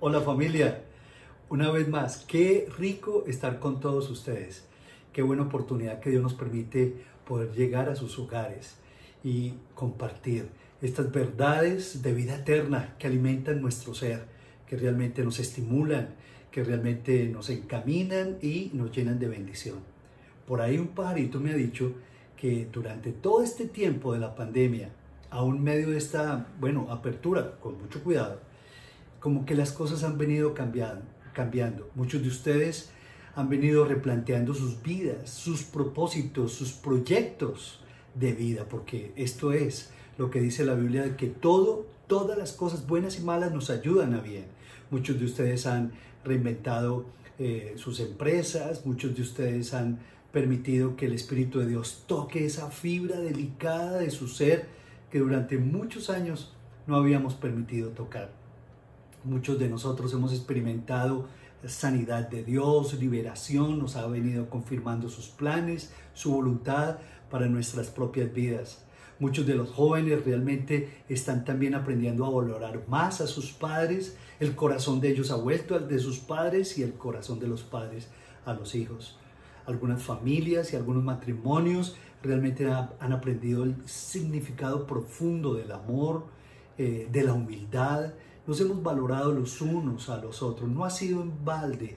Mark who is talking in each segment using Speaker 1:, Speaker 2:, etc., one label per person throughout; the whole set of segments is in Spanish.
Speaker 1: Hola familia, una vez más, qué rico estar con todos ustedes. Qué buena oportunidad que Dios nos permite poder llegar a sus hogares y compartir estas verdades de vida eterna que alimentan nuestro ser, que realmente nos estimulan, que realmente nos encaminan y nos llenan de bendición. Por ahí un pajarito me ha dicho que durante todo este tiempo de la pandemia, aún medio de esta, bueno, apertura, con mucho cuidado, como que las cosas han venido cambiando, cambiando. Muchos de ustedes han venido replanteando sus vidas, sus propósitos, sus proyectos de vida, porque esto es lo que dice la Biblia, que todo, todas las cosas buenas y malas nos ayudan a bien. Muchos de ustedes han reinventado eh, sus empresas, muchos de ustedes han permitido que el Espíritu de Dios toque esa fibra delicada de su ser que durante muchos años no habíamos permitido tocar. Muchos de nosotros hemos experimentado sanidad de Dios, liberación, nos ha venido confirmando sus planes, su voluntad para nuestras propias vidas. Muchos de los jóvenes realmente están también aprendiendo a valorar más a sus padres. El corazón de ellos ha vuelto al de sus padres y el corazón de los padres a los hijos. Algunas familias y algunos matrimonios realmente han aprendido el significado profundo del amor, eh, de la humildad. Nos hemos valorado los unos a los otros. No ha sido en balde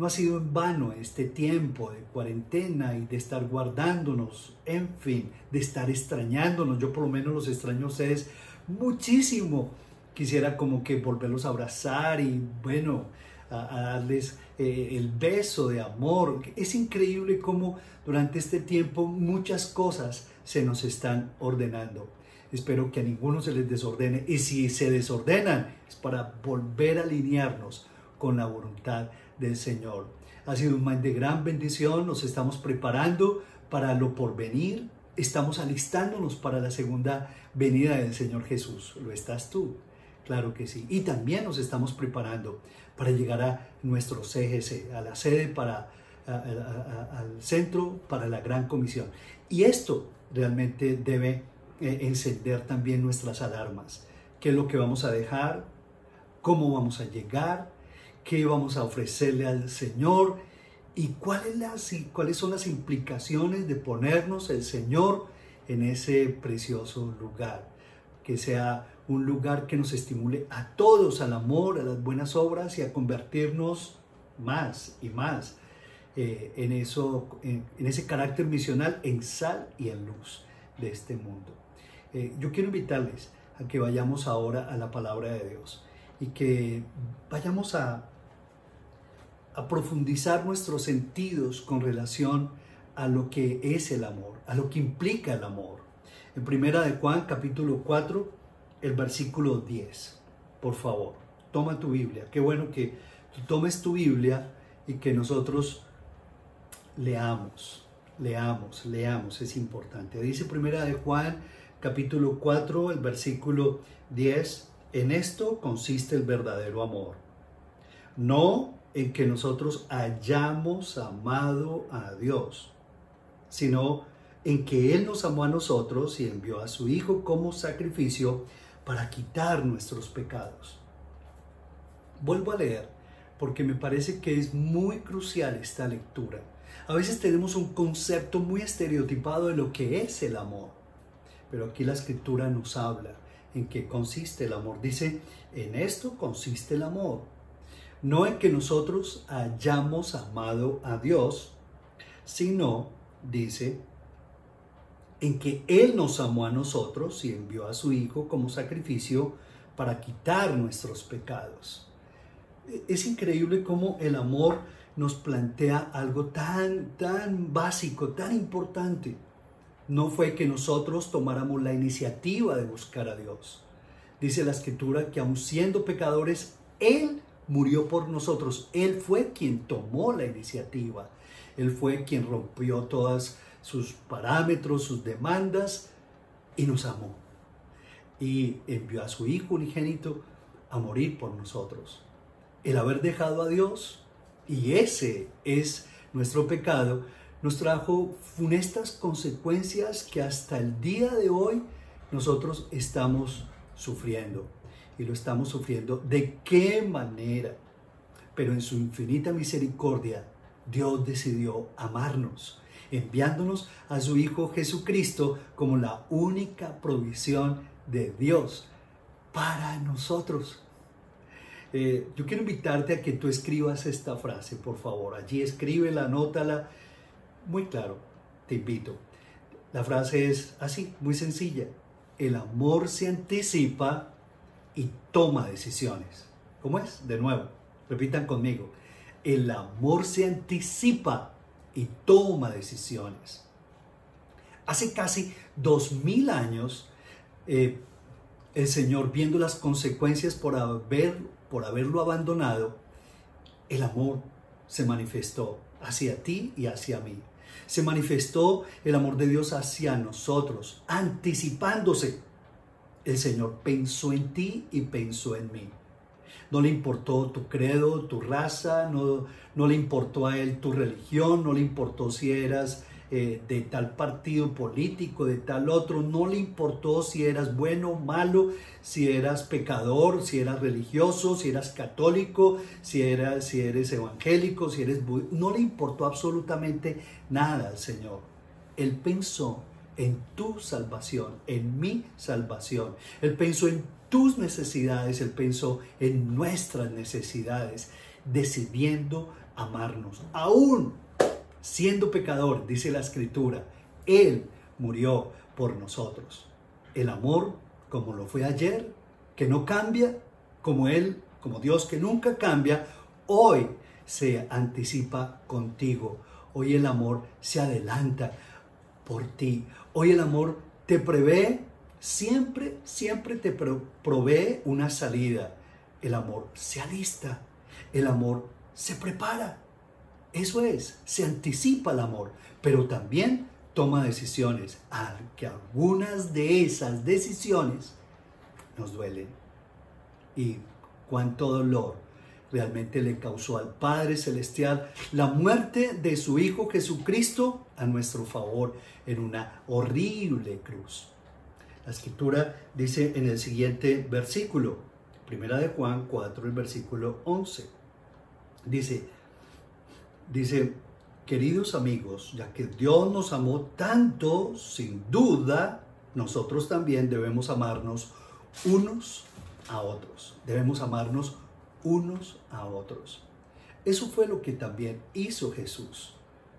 Speaker 1: no ha sido en vano este tiempo de cuarentena y de estar guardándonos, en fin, de estar extrañándonos. Yo por lo menos los extraño a ustedes muchísimo. Quisiera como que volverlos a abrazar y bueno, a, darles eh, el beso de amor. Es increíble cómo durante este tiempo muchas cosas se nos están ordenando. Espero que a ninguno se les desordene y si se desordenan es para volver a alinearnos con la voluntad del Señor. Ha sido un mes de gran bendición, nos estamos preparando para lo porvenir, estamos alistándonos para la segunda venida del Señor Jesús. ¿Lo estás tú? Claro que sí. Y también nos estamos preparando para llegar a nuestro CGC, a la sede para al centro para la gran comisión. Y esto realmente debe eh, encender también nuestras alarmas. ¿Qué es lo que vamos a dejar? ¿Cómo vamos a llegar? qué vamos a ofrecerle al Señor y cuáles, cuáles son las implicaciones de ponernos el Señor en ese precioso lugar. Que sea un lugar que nos estimule a todos al amor, a las buenas obras y a convertirnos más y más eh, en, eso, en, ese carácter misional, en sal y en luz de este mundo. Eh, yo quiero invitarles a que vayamos ahora a la palabra de Dios y que vayamos a profundizar nuestros sentidos con relación a lo que es el amor, a lo que implica el amor. En primera de Juan capítulo 4, el versículo 10. Por favor, toma tu Biblia. Qué bueno que tú tomes tu Biblia y que nosotros leamos, leamos, leamos, es importante. Dice primera de Juan capítulo 4, el versículo 10, en esto consiste el verdadero amor. No en que nosotros hayamos amado a Dios, sino en que Él nos amó a nosotros y envió a su Hijo como sacrificio para quitar nuestros pecados. Vuelvo a leer porque me parece que es muy crucial esta lectura. A veces tenemos un concepto muy estereotipado de lo que es el amor, pero aquí la escritura nos habla en qué consiste el amor. Dice, en esto consiste el amor no en que nosotros hayamos amado a Dios, sino, dice, en que Él nos amó a nosotros y envió a su Hijo como sacrificio para quitar nuestros pecados. Es increíble cómo el amor nos plantea algo tan, tan básico, tan importante. No fue que nosotros tomáramos la iniciativa de buscar a Dios. Dice la escritura que aun siendo pecadores, Él murió por nosotros. Él fue quien tomó la iniciativa. Él fue quien rompió todas sus parámetros, sus demandas y nos amó. Y envió a su Hijo unigénito a morir por nosotros. El haber dejado a Dios, y ese es nuestro pecado, nos trajo funestas consecuencias que hasta el día de hoy nosotros estamos sufriendo. y lo estamos sufriendo. ¿De qué manera? Pero en su infinita misericordia, Dios decidió amarnos, enviándonos a su Hijo Jesucristo como la única provisión de Dios para nosotros. Eh, yo quiero invitarte a que tú escribas esta frase, por favor. Allí escríbela, anótala. Muy claro, te invito. La frase es así, muy sencilla. El amor se anticipa y toma decisiones. ¿Cómo es? De nuevo, repitan conmigo. El amor se anticipa y toma decisiones. Hace casi dos mil años, eh, el Señor, viendo las consecuencias por, haber, por haberlo abandonado, el amor se manifestó hacia ti y hacia mí. Se manifestó el amor de Dios hacia nosotros, anticipándose. El Señor pensó en ti y pensó en mí. No le importó tu credo, tu raza, no, no le importó a Él tu religión, no le importó si eras eh, de tal partido político, de tal otro, no le importó si eras bueno malo, si eras pecador, si eras religioso, si eras católico, si, eras, si eres evangélico, si eres no le importó absolutamente nada al Señor. Él pensó en tu salvación, en mi salvación. Él pensó en tus necesidades, Él pensó en nuestras necesidades, decidiendo amarnos, aún siendo pecador, dice la escritura, Él murió por nosotros. El amor, como lo fue ayer, que no cambia, como Él, como Dios que nunca cambia, hoy se anticipa contigo. Hoy el amor se adelanta por ti. Hoy el amor te prevé, siempre, siempre te provee una salida. El amor se alista, el amor se prepara. Eso es, se anticipa el amor, pero también toma decisiones, que algunas de esas decisiones nos duelen. Y cuánto dolor realmente le causó al Padre Celestial la muerte de su Hijo Jesucristo a nuestro favor en una horrible cruz. La escritura dice en el siguiente versículo, primera de Juan 4, el versículo 11, dice, Dice, queridos amigos, ya que Dios nos amó tanto, sin duda, nosotros también debemos amarnos unos a otros. Debemos amarnos unos a otros. Eso fue lo que también hizo Jesús.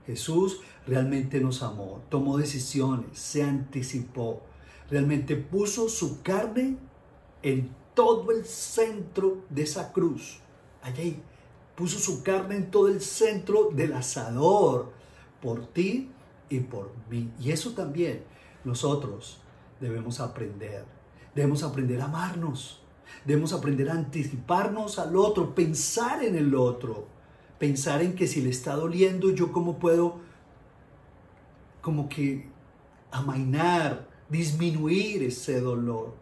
Speaker 1: Jesús realmente nos amó, tomó decisiones, se anticipó, realmente puso su carne en todo el centro de esa cruz. Allí puso su carne en todo el centro del asador, por ti y por mí. Y eso también nosotros debemos aprender. Debemos aprender a amarnos. Debemos aprender a anticiparnos al otro, pensar en el otro. Pensar en que si le está doliendo, yo cómo puedo como que amainar, disminuir ese dolor.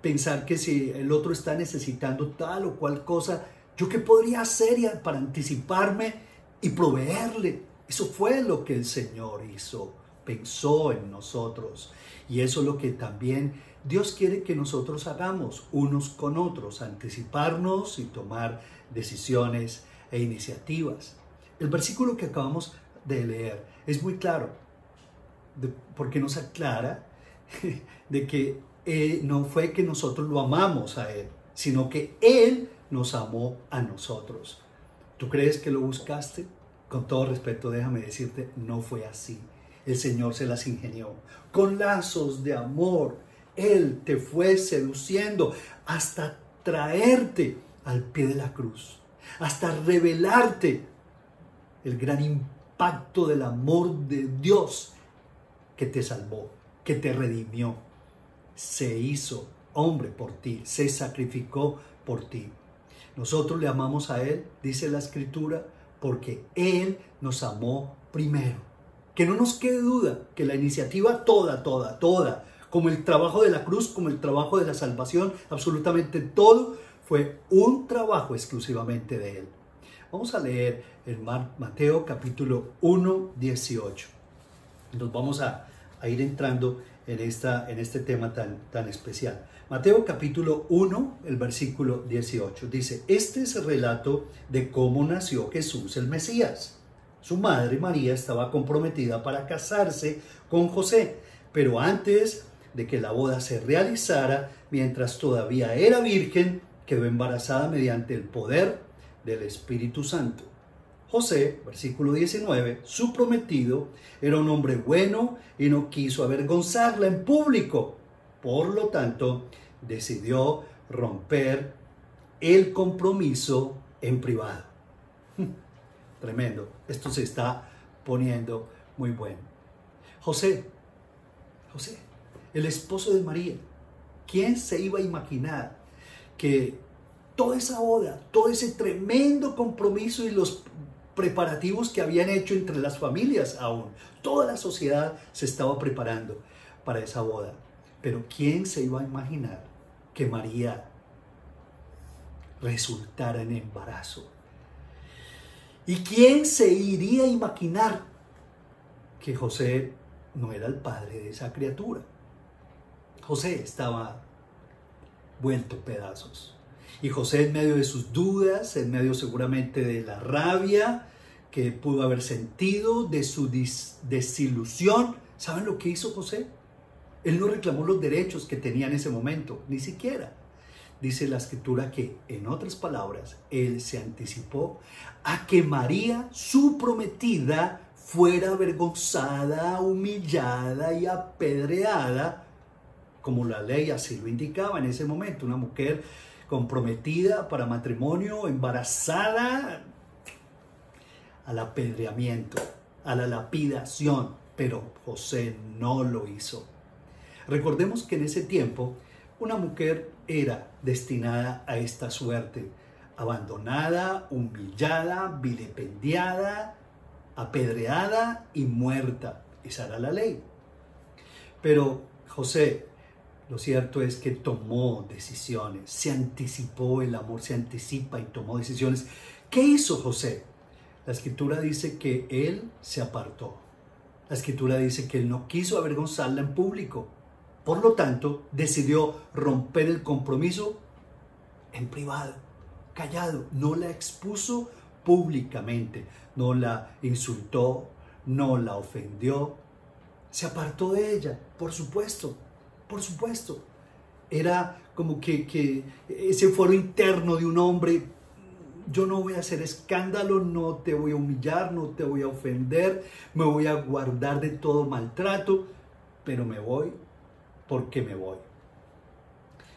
Speaker 1: Pensar que si el otro está necesitando tal o cual cosa, ¿Yo qué podría hacer para anticiparme y proveerle? Eso fue lo que el Señor hizo, pensó en nosotros. Y eso es lo que también Dios quiere que nosotros hagamos unos con otros, anticiparnos y tomar decisiones e iniciativas. El versículo que acabamos de leer es muy claro, porque nos aclara de que eh, no fue que nosotros lo amamos a Él, sino que Él nos amó a nosotros. ¿Tú crees que lo buscaste? Con todo respeto, déjame decirte, no fue así. El Señor se las ingenió. Con lazos de amor, Él te fue seduciendo hasta traerte al pie de la cruz, hasta revelarte el gran impacto del amor de Dios que te salvó, que te redimió. Se hizo hombre por ti, se sacrificó por ti. Nosotros le amamos a Él, dice la Escritura, porque Él nos amó primero. Que no nos quede duda que la iniciativa toda, toda, toda, como el trabajo de la cruz, como el trabajo de la salvación, absolutamente todo fue un trabajo exclusivamente de Él. Vamos a leer en Mateo capítulo 1, 18. Nos vamos a, a ir entrando en, esta, en este tema tan, tan especial. Mateo capítulo 1, el versículo 18 dice, este es el relato de cómo nació Jesús el Mesías. Su madre María estaba comprometida para casarse con José, pero antes de que la boda se realizara, mientras todavía era virgen, quedó embarazada mediante el poder del Espíritu Santo. José, versículo 19, su prometido, era un hombre bueno y no quiso avergonzarla en público. Por lo tanto, decidió romper el compromiso en privado. Tremendo. Esto se está poniendo muy bueno. José, José, el esposo de María, ¿quién se iba a imaginar que toda esa boda, todo ese tremendo compromiso y los preparativos que habían hecho entre las familias aún, toda la sociedad se estaba preparando para esa boda? Pero ¿quién se iba a imaginar que María resultara en embarazo? ¿Y quién se iría a imaginar que José no era el padre de esa criatura? José estaba vuelto pedazos. Y José en medio de sus dudas, en medio seguramente de la rabia que pudo haber sentido, de su desilusión, ¿saben lo que hizo José? Él no reclamó los derechos que tenía en ese momento, ni siquiera dice la escritura que, en otras palabras, él se anticipó a que María, su prometida, fuera avergonzada, humillada y apedreada, como la ley así lo indicaba en ese momento, una mujer comprometida para matrimonio, embarazada, al apedreamiento, a la lapidación, pero José no lo hizo. Recordemos que en ese tiempo una mujer era destinada a esta suerte, abandonada, humillada, vilipendiada, apedreada y muerta. Esa era la ley. Pero José, lo cierto es que tomó decisiones, se anticipó, el amor se anticipa y tomó decisiones. ¿Qué hizo José? La escritura dice que él se apartó. La escritura dice que él no quiso avergonzarla en público. Por lo tanto, decidió romper el compromiso en privado, callado. No la expuso públicamente, no la insultó, no la ofendió. Se apartó de ella, por supuesto, por supuesto. Era como que, que ese foro interno de un hombre, yo no voy a hacer escándalo, no te voy a humillar, no te voy a ofender, me voy a guardar de todo maltrato, pero me voy porque me voy.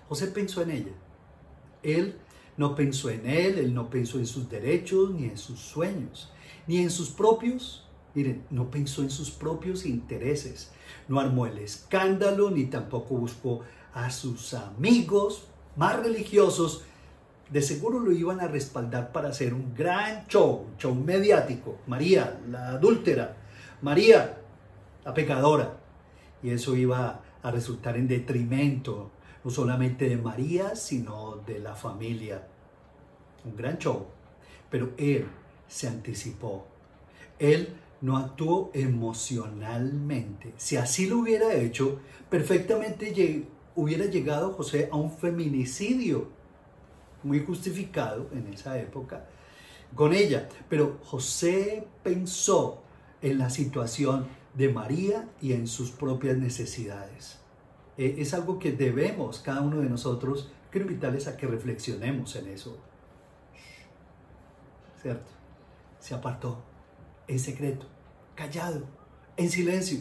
Speaker 1: José pensó en ella. Él no pensó en él, él no pensó en sus derechos, ni en sus sueños, ni en sus propios, miren, no pensó en sus propios intereses. No armó el escándalo, ni tampoco buscó a sus amigos más religiosos. De seguro lo iban a respaldar para hacer un gran show, un show mediático. María, la adúltera, María, la pecadora. Y eso iba a resultar en detrimento no solamente de María, sino de la familia. Un gran show. Pero él se anticipó. Él no actuó emocionalmente. Si así lo hubiera hecho, perfectamente hubiera llegado José a un feminicidio muy justificado en esa época con ella. Pero José pensó en la situación de María y en sus propias necesidades. Eh, es algo que debemos, cada uno de nosotros, quiero invitarles a que reflexionemos en eso. ¿Cierto? Se apartó en secreto, callado, en silencio.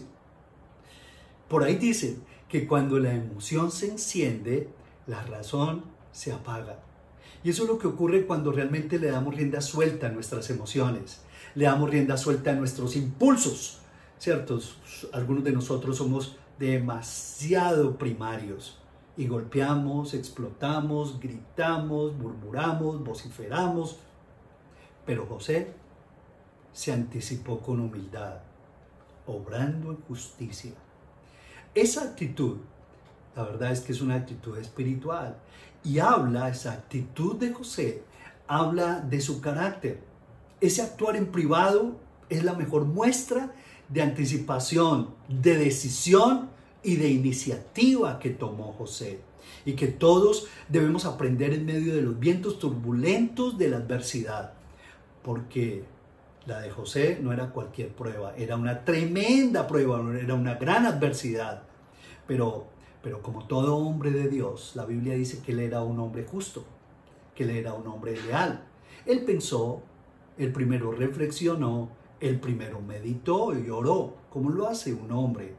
Speaker 1: Por ahí dicen que cuando la emoción se enciende, la razón se apaga. Y eso es lo que ocurre cuando realmente le damos rienda suelta a nuestras emociones, le damos rienda suelta a nuestros impulsos, ¿cierto? Algunos de nosotros somos demasiado primarios y golpeamos, explotamos, gritamos, murmuramos, vociferamos. Pero José se anticipó con humildad, obrando en justicia. Esa actitud, la verdad es que es una actitud espiritual y habla, esa actitud de José, habla de su carácter. Ese actuar en privado es la mejor muestra de anticipación, de decisión y de iniciativa que tomó José y que todos debemos aprender en medio de los vientos turbulentos de la adversidad, porque la de José no era cualquier prueba, era una tremenda prueba, era una gran adversidad, pero, pero como todo hombre de Dios, la Biblia dice que él era un hombre justo, que él era un hombre leal. Él pensó, él primero reflexionó, él primero meditó y oró, como lo hace un hombre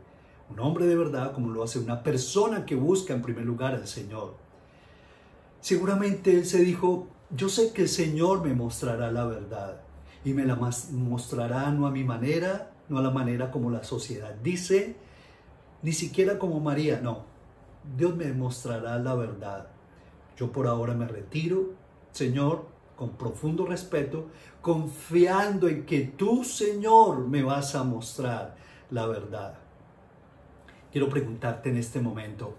Speaker 1: un hombre de verdad como lo hace una persona que busca en primer lugar al Señor. Seguramente él se dijo, yo sé que el Señor me mostrará la verdad y me la mostrará no a mi manera, no a la manera como la sociedad dice, ni siquiera como María, no. Dios me mostrará la verdad. Yo por ahora me retiro, Señor, con profundo respeto, confiando en que tú, Señor, me vas a mostrar la verdad quiero preguntarte en este momento,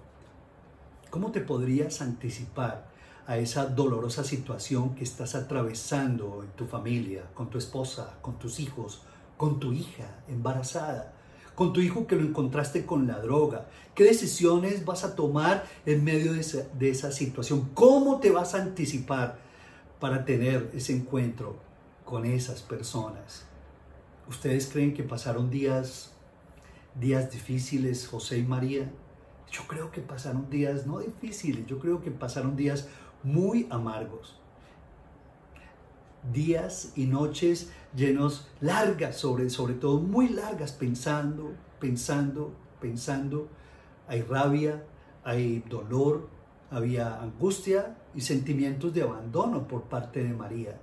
Speaker 1: ¿cómo te podrías anticipar a esa dolorosa situación que estás atravesando en tu familia, con tu esposa, con tus hijos, con tu hija embarazada, con tu hijo que lo encontraste con la droga? ¿Qué decisiones vas a tomar en medio de esa, situación? ¿Cómo te vas a anticipar para tener ese encuentro con esas personas? ¿Ustedes creen que pasaron días días difíciles, José y María. Yo creo que pasaron días no difíciles, yo creo que pasaron días muy amargos. Días y noches llenos largas, sobre, sobre todo muy largas, pensando, pensando, pensando. Hay rabia, hay dolor, había angustia y sentimientos de abandono por parte de María.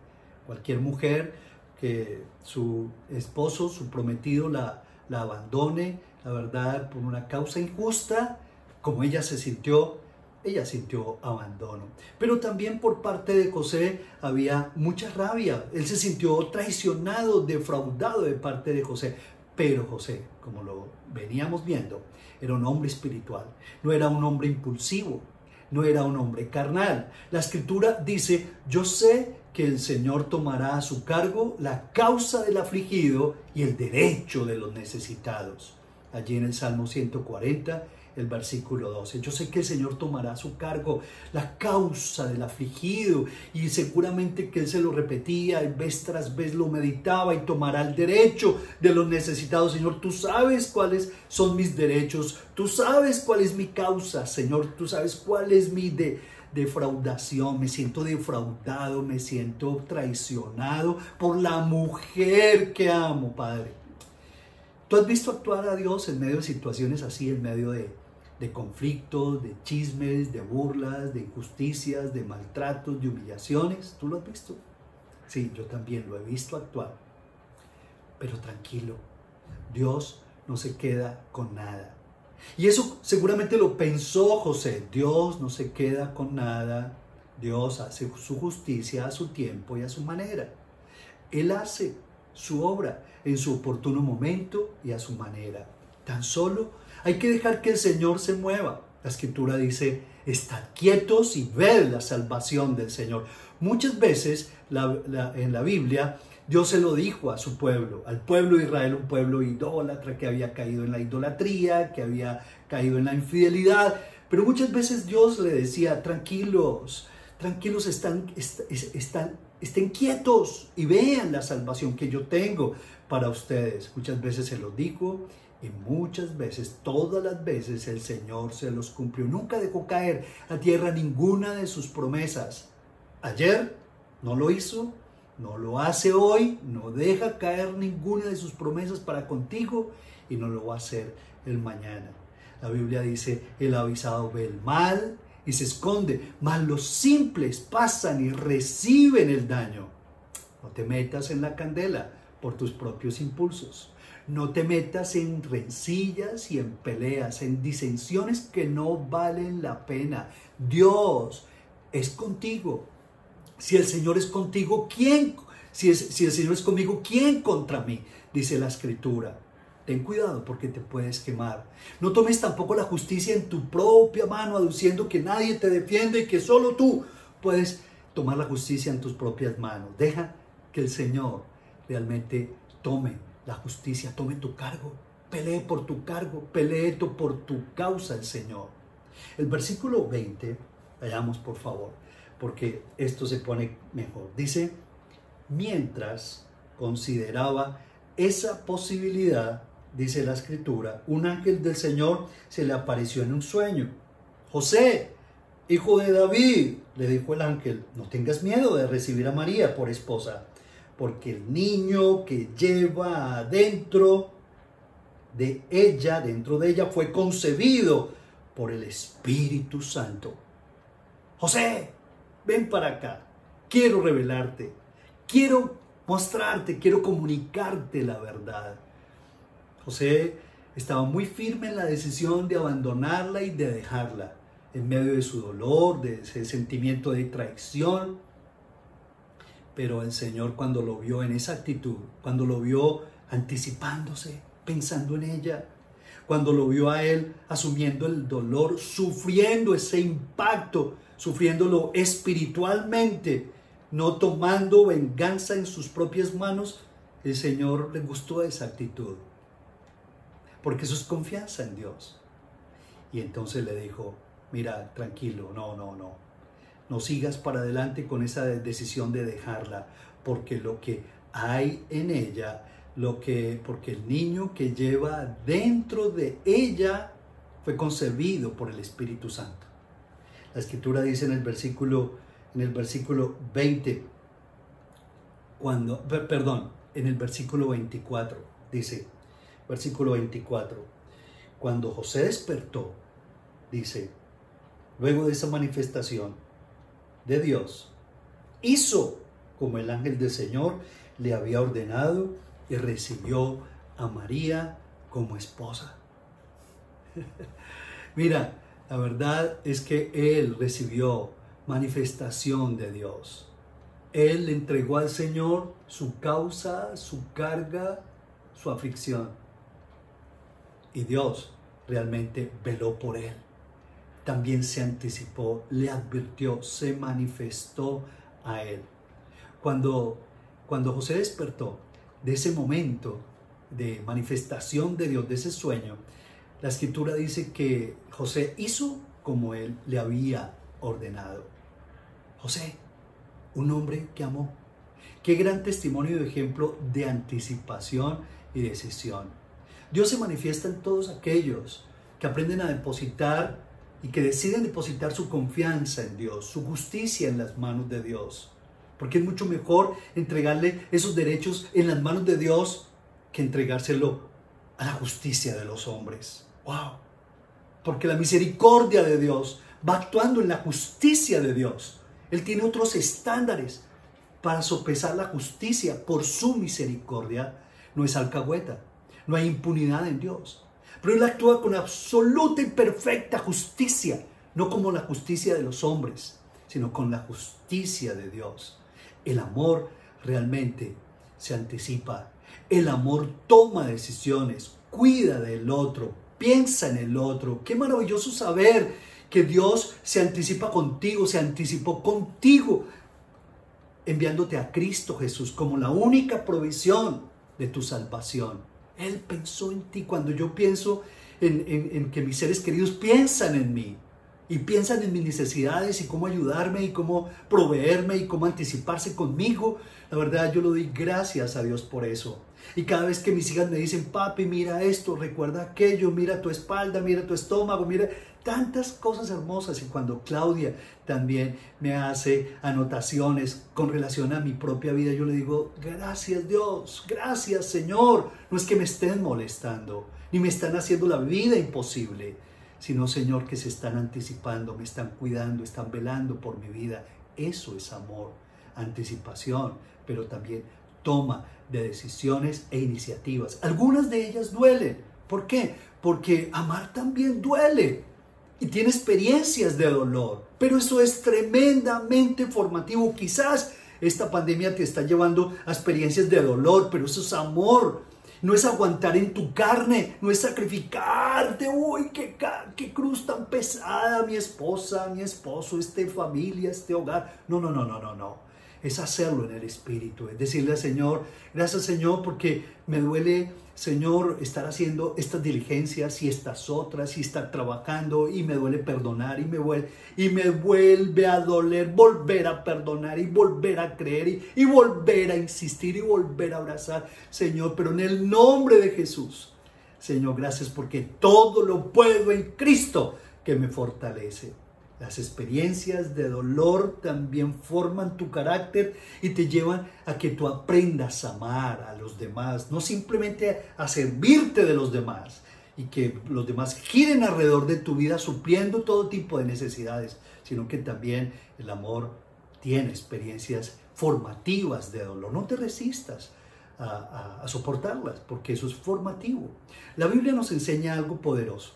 Speaker 1: Cualquier mujer que su esposo, su prometido, la, la abandone, la verdad, por una causa injusta, como ella se sintió, ella sintió abandono. Pero también por parte de José había mucha rabia. Él se sintió traicionado, defraudado de parte de José. Pero José, como lo veníamos viendo, era un hombre espiritual, no era un hombre impulsivo, no era un hombre carnal. La escritura dice, yo sé que el Señor tomará a su cargo la causa del afligido y el derecho de los necesitados. Allí en el Salmo 140, el versículo 12. Yo sé que el Señor tomará a su cargo la causa del afligido y seguramente que Él se lo repetía y vez tras vez lo meditaba y tomará el derecho de los necesitados. Señor, tú sabes cuáles son mis derechos, tú sabes cuál es mi causa, Señor, tú sabes cuál es mi de defraudación, me siento defraudado, me siento traicionado por la mujer que amo, Padre. ¿Tú has visto actuar a Dios en medio de situaciones así, en medio de, de conflictos, de chismes, de burlas, de injusticias, de maltratos, de humillaciones? ¿Tú lo has visto? Sí, yo también lo he visto actuar. Pero tranquilo, Dios no se queda con nada. Y eso seguramente lo pensó José. Dios no se queda con nada. Dios hace su justicia a su tiempo y a su manera. Él hace su obra en su oportuno momento y a su manera. Tan solo hay que dejar que el Señor se mueva. La escritura dice, estad quietos y ved la salvación del Señor. Muchas veces en la Biblia Dios se lo dijo a su pueblo, al pueblo de Israel, un pueblo idólatra que había caído en la idolatría, que había caído en la infidelidad. Pero muchas veces Dios le decía, tranquilos, tranquilos, están, están, estén quietos y vean la salvación que yo tengo para ustedes. Muchas veces se lo dijo y muchas veces, todas las veces, el Señor se los cumplió. Nunca dejó caer a tierra ninguna de sus promesas. Ayer no lo hizo, no lo hace hoy, no deja caer ninguna de sus promesas para contigo y no lo va a hacer el mañana. La Biblia dice, el avisado ve el mal y se esconde, mas los simples pasan y reciben el daño. No te metas en la candela por tus propios impulsos. No te metas en rencillas y en peleas, en disensiones que no valen la pena. Dios es contigo. Si el Señor es contigo, ¿quién? Si, si el Señor es conmigo, ¿quién contra mí? Dice la escritura. Ten cuidado porque te puedes quemar. No tomes tampoco la justicia en tu propia mano, aduciendo que nadie te defiende y que solo tú puedes tomar la justicia en tus propias manos. Deja que el Señor realmente tome la justicia, tome tu cargo. pelee por tu cargo, pelee por tu causa el Señor. El versículo 20, vayamos por favor, porque esto se pone mejor. Dice, mientras consideraba esa posibilidad, dice la escritura, un ángel del Señor se le apareció en un sueño. José, hijo de David, le dijo el ángel, no tengas miedo de recibir a María por esposa, porque el niño que lleva adentro de ella, dentro de ella, fue concebido por el Espíritu Santo. José, ven para acá, quiero revelarte, quiero mostrarte, quiero comunicarte la verdad. José estaba muy firme en la decisión de abandonarla y de dejarla en medio de su dolor, de ese sentimiento de traición. Pero el Señor cuando lo vio en esa actitud, cuando lo vio anticipándose, pensando en ella, cuando lo vio a él asumiendo el dolor, sufriendo ese impacto, sufriéndolo espiritualmente, no tomando venganza en sus propias manos, el Señor le gustó esa actitud, porque eso es confianza en Dios. Y entonces le dijo, mira, tranquilo, no, no, no. No sigas para adelante con esa decisión de dejarla, porque lo que hay en ella, lo que, porque el niño que lleva dentro de ella fue concebido por el Espíritu Santo. La escritura dice en el versículo, en el versículo 20, cuando, perdón, en el versículo 24, dice, versículo 24, cuando José despertó, dice, luego de esa manifestación de Dios, hizo como el ángel del Señor le había ordenado y recibió a María como esposa. Mira, la verdad es que él recibió manifestación de Dios. Él entregó al Señor su causa, su carga, su aflicción. Y Dios realmente veló por él también se anticipó, le advirtió, se manifestó a él. Cuando, cuando José despertó de ese momento de manifestación de Dios, de ese sueño, la escritura dice que José hizo como él le había ordenado. José, un hombre que amó. Qué gran testimonio y ejemplo de anticipación y decisión. Dios se manifiesta en todos aquellos que aprenden a depositar y que deciden depositar su confianza en Dios, su justicia en las manos de Dios. Porque es mucho mejor entregarle esos derechos en las manos de Dios que entregárselo a la justicia de los hombres. ¡Wow! Porque la misericordia de Dios va actuando en la justicia de Dios. Él tiene otros estándares para sopesar la justicia por su misericordia. No es alcahueta, no hay impunidad en Dios. Pero Él actúa con absoluta y perfecta justicia, no como la justicia de los hombres, sino con la justicia de Dios. El amor realmente se anticipa. El amor toma decisiones, cuida del otro, piensa en el otro. Qué maravilloso saber que Dios se anticipa contigo, se anticipó contigo, enviándote a Cristo Jesús como la única provisión de tu salvación. Él pensó en ti. Cuando yo pienso en, que mis seres queridos piensan en mí y piensan en mis necesidades y cómo ayudarme y cómo proveerme y cómo anticiparse conmigo, la verdad yo lo doy gracias a Dios por eso. Y cada vez que mis hijas me dicen, papi, mira esto, recuerda aquello, mira tu espalda, mira tu estómago, mira tantas cosas hermosas. Y cuando Claudia también me hace anotaciones con relación a mi propia vida, yo le digo, gracias Dios, gracias Señor. No es que me estén molestando, ni me están haciendo la vida imposible, sino Señor que se están anticipando, me están cuidando, están velando por mi vida. Eso es amor, anticipación, pero también toma de decisiones e iniciativas. Algunas de ellas duelen. ¿Por qué? Porque amar también duele y tiene experiencias de dolor. Pero eso es tremendamente formativo. Quizás esta pandemia te está llevando a experiencias de dolor, pero eso es amor. No es aguantar en tu carne, no es sacrificarte. Uy, qué, cruz tan pesada, mi esposa, mi esposo, este familia, este hogar. No, no, no, no, no, no. es hacerlo en el Espíritu, es decirle al Señor, gracias Señor porque me duele, Señor, estar haciendo estas diligencias y estas otras y estar trabajando y me duele perdonar y me vuelve, y me vuelve a doler volver a perdonar y volver a creer y, y volver a insistir y volver a abrazar, Señor, pero en el nombre de Jesús, Señor, gracias porque todo lo puedo en Cristo que me fortalece. Las experiencias de dolor también forman tu carácter y te llevan a que tú aprendas a amar a los demás, no simplemente a servirte de los demás y que los demás giren alrededor de tu vida supliendo todo tipo de necesidades, sino que también el amor tiene experiencias formativas de dolor. No te resistas a, a soportarlas porque eso es formativo. La Biblia nos enseña algo poderoso.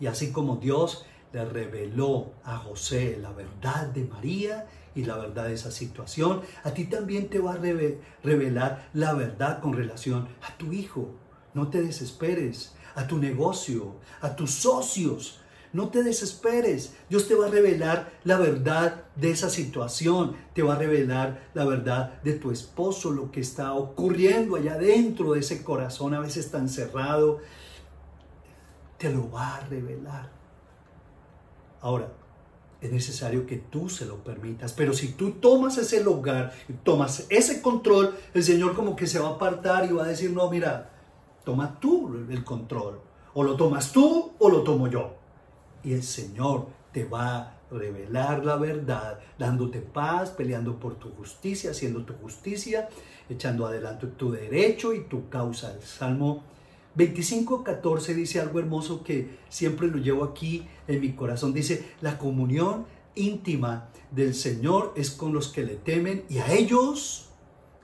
Speaker 1: Y así como Dios le reveló a José la verdad de María y la verdad de esa situación, a ti también te va a revelar la verdad con relación a tu hijo. No te desesperes, a tu negocio, a tus socios. No te desesperes. Dios te va a revelar la verdad de esa situación. Te va a revelar la verdad de tu esposo, lo que está ocurriendo allá dentro de ese corazón, a veces tan cerrado. Te lo va a revelar. Ahora, es necesario que tú se lo permitas, pero si tú tomas ese lugar tomas ese control, el Señor como que se va a apartar y va a decir, no, mira, toma tú el control, o lo tomas tú o lo tomo yo. Y el Señor te va a revelar la verdad, dándote paz, peleando por tu justicia, haciendo tu justicia, echando adelante tu derecho y tu causa. El Salmo 25.14 dice algo hermoso que siempre lo llevo aquí en mi corazón. Dice, la comunión íntima del Señor es con los que le temen y a ellos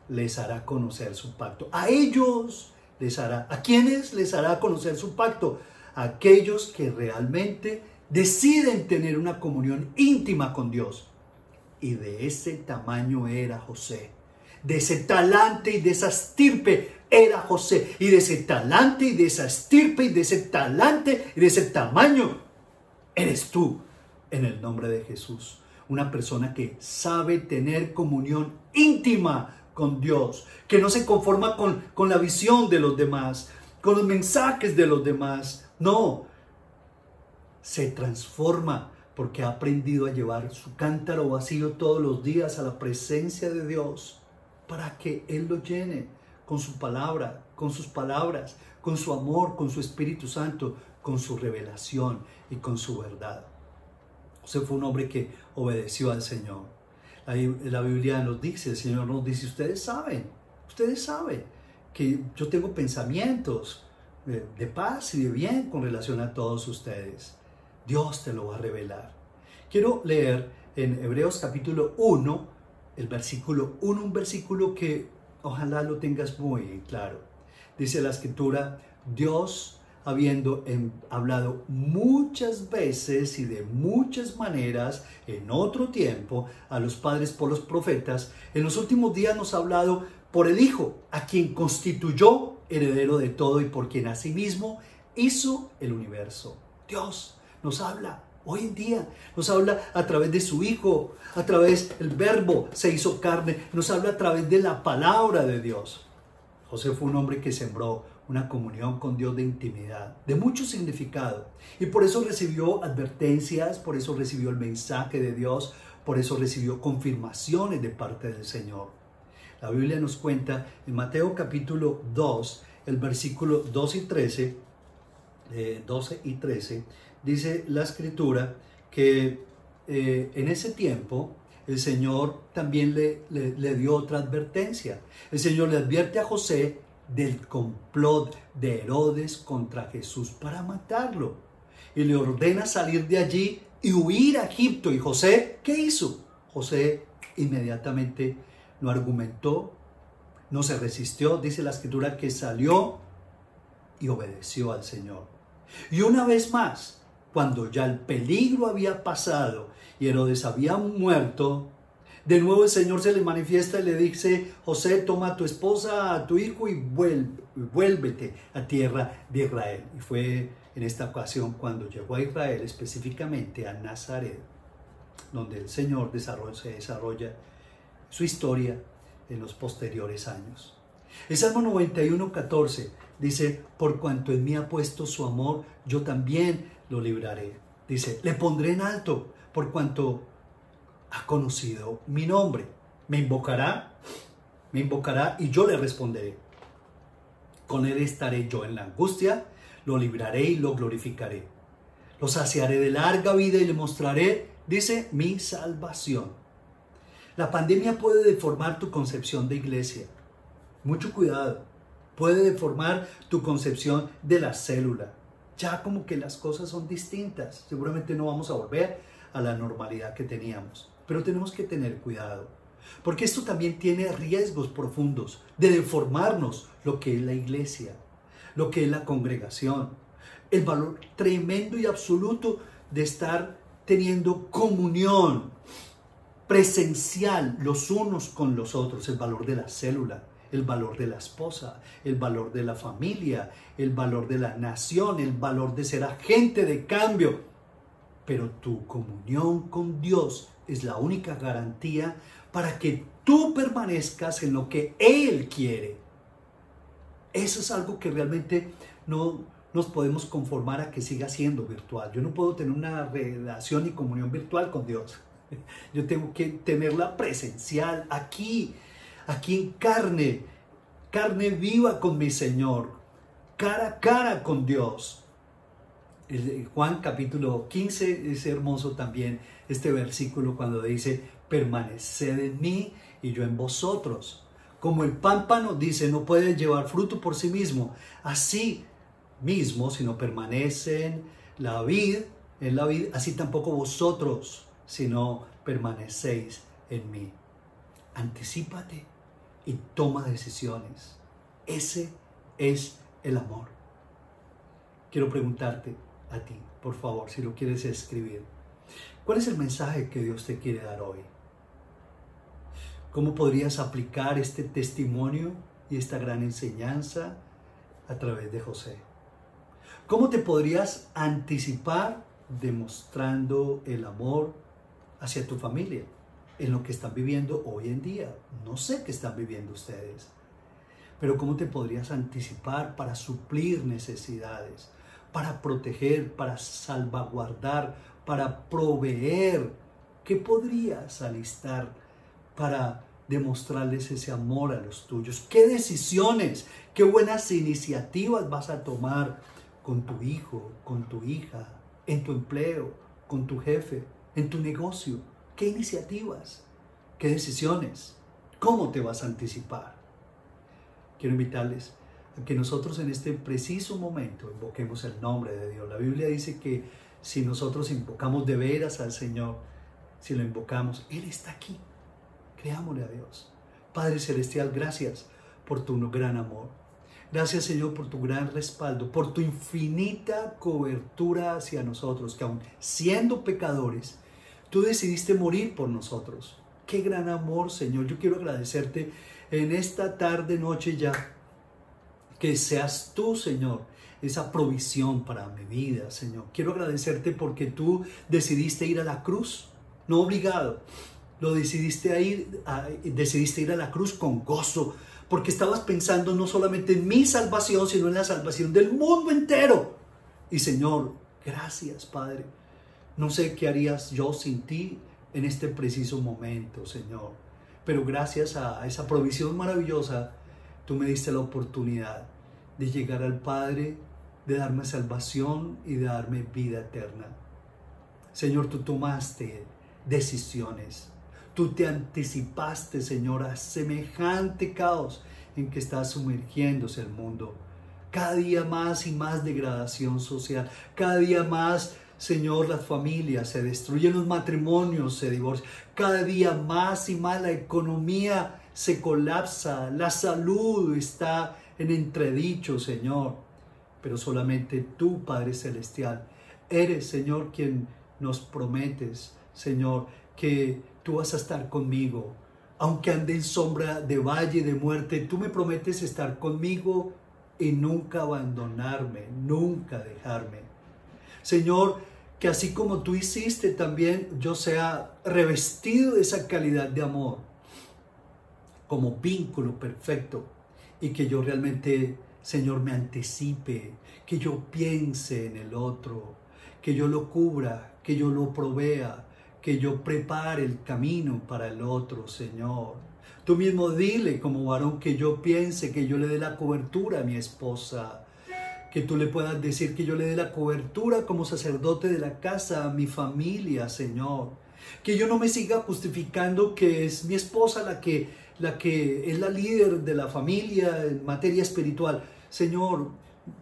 Speaker 1: les hará conocer su pacto. A ellos les hará. ¿A quiénes les hará conocer su pacto? A aquellos que realmente deciden tener una comunión íntima con Dios. Y de ese tamaño era José. De ese talante y de esa estirpe era José. Y de ese talante y de esa estirpe y de ese talante y de ese tamaño eres tú en el nombre de Jesús. Una persona que sabe tener comunión íntima con Dios, que no se conforma con, con la visión de los demás, con los mensajes de los demás. No, se transforma porque ha aprendido a llevar su cántaro vacío todos los días a la presencia de Dios para que Él lo llene con su palabra, con sus palabras, con su amor, con su Espíritu Santo, con su revelación y con su verdad. José fue un hombre que obedeció al Señor. La, Biblia nos dice, el Señor nos dice, ustedes saben, ustedes saben que yo tengo pensamientos de, de paz y de bien con relación a todos ustedes. Dios te lo va a revelar. Quiero leer en Hebreos capítulo 1, el versículo 1, un versículo que Ojalá lo tengas muy claro. Dice la escritura, Dios habiendo hablado muchas veces y de muchas maneras en otro tiempo a los padres por los profetas, en los últimos días nos ha hablado por el Hijo, a quien constituyó heredero de todo y por quien asimismo hizo el universo. Dios nos habla Hoy en día nos habla a través de su Hijo, a través del verbo se hizo carne, nos habla a través de la palabra de Dios. José fue un hombre que sembró una comunión con Dios de intimidad, de mucho significado. Y por eso recibió advertencias, por eso recibió el mensaje de Dios, por eso recibió confirmaciones de parte del Señor. La Biblia nos cuenta en Mateo capítulo 2, el versículo 2 y 13, 12 eh, y 13, dice la escritura que eh, en ese tiempo el Señor también le, le, dio otra advertencia. El Señor le advierte a José del complot de Herodes contra Jesús para matarlo. Y le ordena salir de allí y huir a Egipto. ¿Y José qué hizo? José inmediatamente no argumentó, no se resistió. Dice la escritura que salió y obedeció al Señor. Y una vez más, cuando ya el peligro había pasado y Herodes había muerto, de nuevo el Señor se le manifiesta y le dice, José, toma a tu esposa, a tu hijo y vuélvete a tierra de Israel. Y fue en esta ocasión cuando llegó a Israel, específicamente a Nazaret, donde el Señor se desarrolla su historia en los posteriores años. El Salmo 91, 14 dice, por cuanto en mí ha puesto su amor, yo también lo libraré. Dice, le pondré en alto por cuanto ha conocido mi nombre. Me invocará, me invocará y yo le responderé. Con él estaré yo en la angustia, lo libraré y lo glorificaré. Lo saciaré de larga vida y le mostraré, dice, mi salvación. La pandemia puede deformar tu concepción de iglesia. Mucho cuidado. Puede deformar tu concepción de la célula. Ya como que las cosas son distintas. Seguramente no vamos a volver a la normalidad que teníamos. Pero tenemos que tener cuidado. Porque esto también tiene riesgos profundos de deformarnos lo que es la iglesia, lo que es la congregación. El valor tremendo y absoluto de estar teniendo comunión presencial los unos con los otros, el valor de la célula, el valor de la esposa, el valor de la familia, el valor de la nación, el valor de ser agente de cambio. Pero tu comunión con Dios es la única garantía para que tú permanezcas en lo que Él quiere. Eso es algo que realmente no nos podemos conformar a que siga siendo virtual. Yo no puedo tener una relación y comunión virtual con Dios. Yo tengo que tenerla presencial aquí, aquí en carne, carne viva con mi Señor, cara a cara con Dios. Juan capítulo 15 es hermoso también este versículo cuando dice, permaneced en mí y yo en vosotros. Como el pámpano dice, no puede llevar fruto por sí mismo, así mismo, si no permanecen la vid, en la vid, así tampoco vosotros, si no permanecéis en mí. Anticípate y toma decisiones. Ese es el amor. Quiero preguntarte a ti, por favor, si lo quieres escribir. ¿Cuál es el mensaje que Dios te quiere dar hoy? ¿Cómo podrías aplicar este testimonio y esta gran enseñanza a través de José? ¿Cómo te podrías anticipar demostrando el amor hacia tu familia? En lo que están viviendo hoy en día. No sé qué están viviendo ustedes, pero ¿cómo te podrías anticipar para suplir necesidades, para proteger, para salvaguardar, para proveer? ¿Qué podrías alistar para demostrarles ese amor a los tuyos? ¿Qué decisiones, qué buenas iniciativas vas a tomar con tu hijo, con tu hija, en tu empleo, con tu jefe, en tu negocio? ¿Qué iniciativas? ¿Qué decisiones? ¿Cómo te vas a anticipar? Quiero invitarles a que nosotros en este preciso momento invoquemos el nombre de Dios. La Biblia dice que si nosotros invocamos de veras al Señor, si lo invocamos, Él está aquí. Creámosle a Dios. Padre Celestial, gracias por tu gran amor. Gracias Señor por tu gran respaldo, por tu infinita cobertura hacia nosotros, que aun siendo pecadores, Tú decidiste morir por nosotros. Qué gran amor, Señor. Yo quiero agradecerte en esta tarde, noche ya, que seas tú, Señor, esa provisión para mi vida, Señor. Quiero agradecerte porque tú decidiste ir a la cruz, no obligado. Lo decidiste ir, decidiste ir a la cruz con gozo, porque estabas pensando no solamente en mi salvación, sino en la salvación del mundo entero. Y Señor, gracias, Padre no sé qué harías yo sin ti en este preciso momento, Señor. Pero gracias a esa provisión maravillosa, tú me diste la oportunidad de llegar al Padre, de darme salvación y de darme vida eterna. Señor, tú tomaste decisiones. Tú te anticipaste, Señor, a semejante caos en que está sumergiéndose el mundo. Cada día más y más degradación social, cada día más Señor, las familias se destruyen, los matrimonios se divorcian. Cada día más y más la economía se colapsa, la salud está en entredicho, Señor. Pero solamente tú, Padre Celestial, eres, Señor, quien nos prometes, Señor, que tú vas a estar conmigo. Aunque ande en sombra de valle de muerte, tú me prometes estar conmigo y nunca abandonarme, nunca dejarme. Señor, que así como tú hiciste también yo sea revestido de esa calidad de amor, como vínculo perfecto y que yo realmente, Señor, me anticipe, que yo piense en el otro, que yo lo cubra, que yo lo provea, que yo prepare el camino para el otro, Señor. Tú mismo dile como varón que yo piense, que yo le dé la cobertura a mi esposa, que tú le puedas decir que yo le dé la cobertura como sacerdote de la casa a mi familia, Señor. Que yo no me siga justificando que es mi esposa la que, la que es la líder de la familia en materia espiritual. Señor,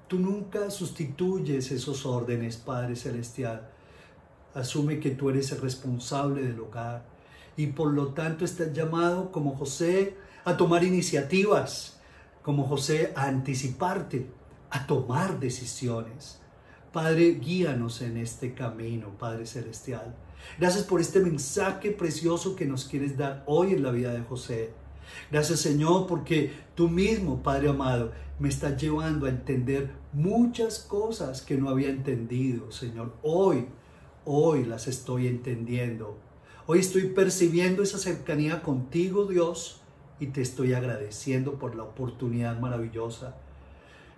Speaker 1: tú nunca sustituyes esos órdenes, Padre Celestial. Asume que tú eres el responsable del hogar y por lo tanto estás llamado como José a tomar iniciativas, como José a anticiparte, a tomar decisiones. Padre, guíanos en este camino, Padre Celestial. Gracias por este mensaje precioso que nos quieres dar hoy en la vida de José. Gracias Señor porque tú mismo, Padre amado, me estás llevando a entender muchas cosas que no había entendido, Señor. Hoy, hoy las estoy entendiendo. Hoy estoy percibiendo esa cercanía contigo, Dios, y te estoy agradeciendo por la oportunidad maravillosa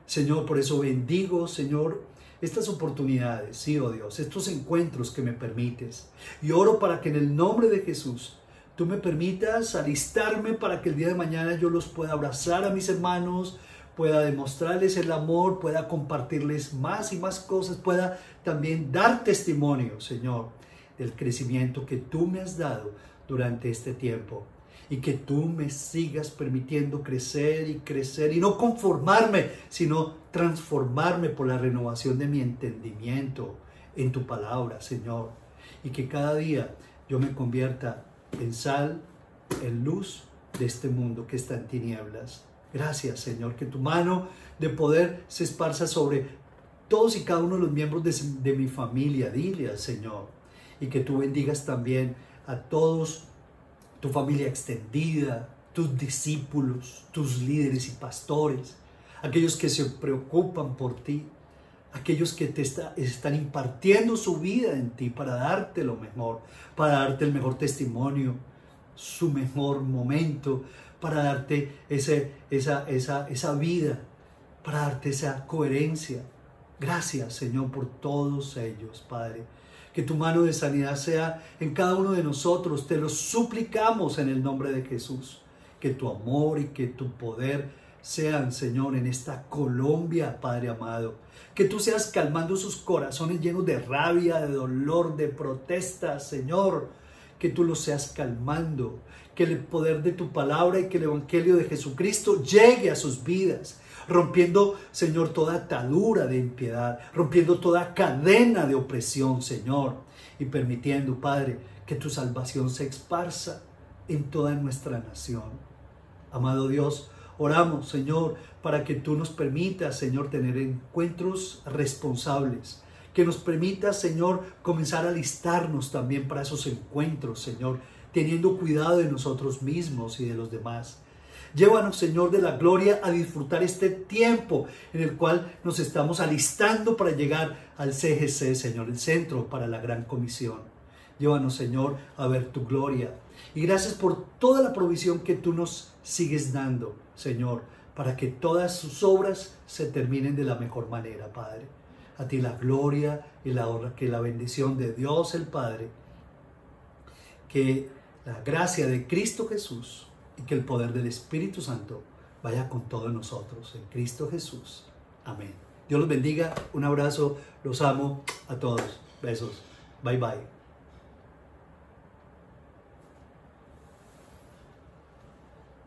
Speaker 1: Señor, por eso bendigo, Señor, estas oportunidades, sí, oh Dios, estos encuentros que me permites. Y oro para que en el nombre de Jesús tú me permitas alistarme para que el día de mañana yo los pueda abrazar a mis hermanos, pueda demostrarles el amor, pueda compartirles más y más cosas, pueda también dar testimonio, Señor, del crecimiento que tú me has dado durante este tiempo y que tú me sigas permitiendo crecer y crecer y no conformarme, sino transformarme por la renovación de mi entendimiento en tu palabra, Señor. Y que cada día yo me convierta en sal, en luz de este mundo que está en tinieblas. Gracias, Señor, que tu mano de poder se esparza sobre todos y cada uno de los miembros de, de mi familia. Dile al Señor. Y que tú bendigas también a todos tu familia extendida, tus discípulos, tus líderes y pastores, aquellos que se preocupan por ti, aquellos que te están impartiendo su vida en ti para darte lo mejor, para darte el mejor testimonio, su mejor momento, para darte esa, esa, esa vida, para darte esa coherencia. Gracias, Señor, por todos ellos, Padre que tu mano de sanidad sea en cada uno de nosotros. Te lo suplicamos en el nombre de Jesús. Que tu amor y que tu poder sean, Señor, en esta Colombia, Padre amado. Que tú seas calmando sus corazones llenos de rabia, de dolor, de protesta, Señor. Que tú los seas calmando. Que el poder de tu palabra y que el Evangelio de Jesucristo llegue a sus vidas rompiendo, Señor, toda atadura de impiedad, rompiendo toda cadena de opresión, Señor, y permitiendo, Padre, que tu salvación se esparza en toda nuestra nación. Amado Dios, oramos, Señor, para que tú nos permitas, Señor, tener encuentros responsables, que nos permita, Señor, comenzar a listarnos también para esos encuentros, Señor, teniendo cuidado de nosotros mismos y de los demás. Llévanos, Señor de la gloria, a disfrutar este tiempo en el cual nos estamos alistando para llegar al CGC, Señor, el centro para la gran comisión. Llévanos, Señor, a ver tu gloria. Y gracias por toda la provisión que tú nos sigues dando, Señor, para que todas sus obras se terminen de la mejor manera, Padre. A ti la gloria y la honra, que la bendición de Dios el Padre, que la gracia de Cristo Jesús y que el poder del Espíritu Santo vaya con todos nosotros en Cristo Jesús. Amén. Dios los bendiga. Un abrazo. Los amo a todos. Besos. Bye bye.